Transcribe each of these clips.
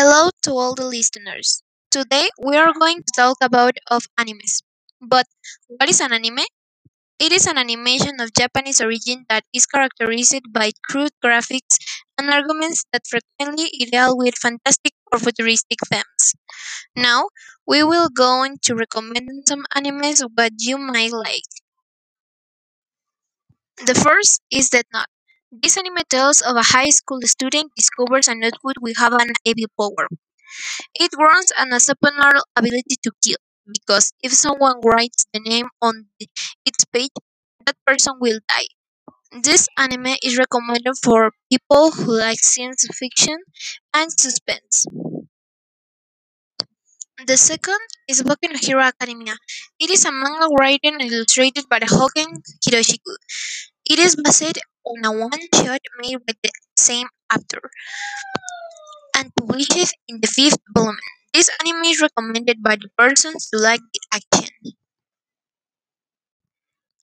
Hello to all the listeners. Today we are going to talk about of animes. But what is an anime? It is an animation of Japanese origin that is characterized by crude graphics and arguments that frequently deal with fantastic or futuristic themes. Now we will go on to recommend some animes what you might like. The first is Death Note. This anime tells of a high school student discovers a notebook with have an evil power. It grants an supernatural ability to kill, because if someone writes the name on the- its page, that person will die. This anime is recommended for people who like science fiction and suspense. The second is Boku no Hero Academia. It is a manga written and illustrated by Hoken Hiroshiku. It is based on a one-shot made by the same author and published in the fifth volume. This anime is recommended by the persons who like the action.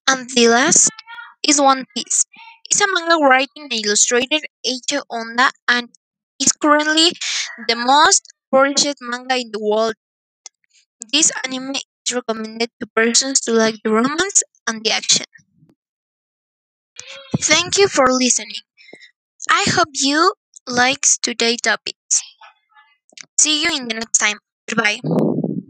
And the last is One Piece. It's a manga written and illustrated Eiichi Onda and is currently the most published manga in the world. This anime is recommended to persons who like the romance and the action. Thank you for listening. I hope you liked today's topics. See you in the next time. Goodbye.